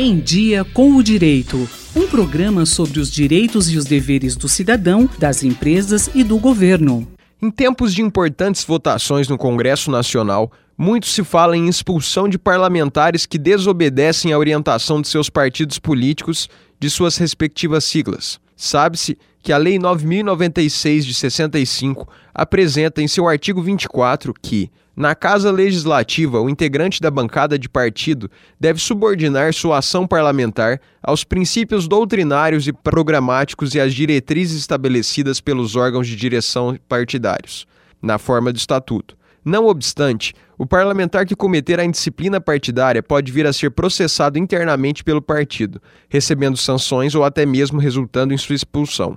Em Dia com o Direito. Um programa sobre os direitos e os deveres do cidadão, das empresas e do governo. Em tempos de importantes votações no Congresso Nacional, muito se fala em expulsão de parlamentares que desobedecem à orientação de seus partidos políticos de suas respectivas siglas. Sabe-se que a Lei 9096 de 65 apresenta em seu artigo 24 que, na Casa Legislativa, o integrante da bancada de partido deve subordinar sua ação parlamentar aos princípios doutrinários e programáticos e às diretrizes estabelecidas pelos órgãos de direção partidários, na forma do estatuto. Não obstante, o parlamentar que cometer a indisciplina partidária pode vir a ser processado internamente pelo partido, recebendo sanções ou até mesmo resultando em sua expulsão.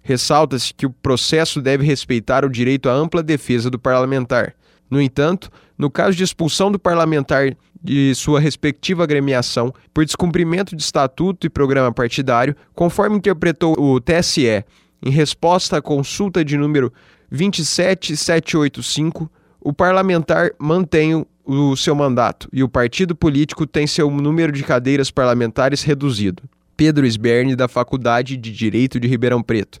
Ressalta-se que o processo deve respeitar o direito à ampla defesa do parlamentar. No entanto, no caso de expulsão do parlamentar de sua respectiva agremiação por descumprimento de estatuto e programa partidário, conforme interpretou o TSE, em resposta à consulta de número 27785, o parlamentar mantém o seu mandato e o partido político tem seu número de cadeiras parlamentares reduzido. Pedro Sberne, da Faculdade de Direito de Ribeirão Preto.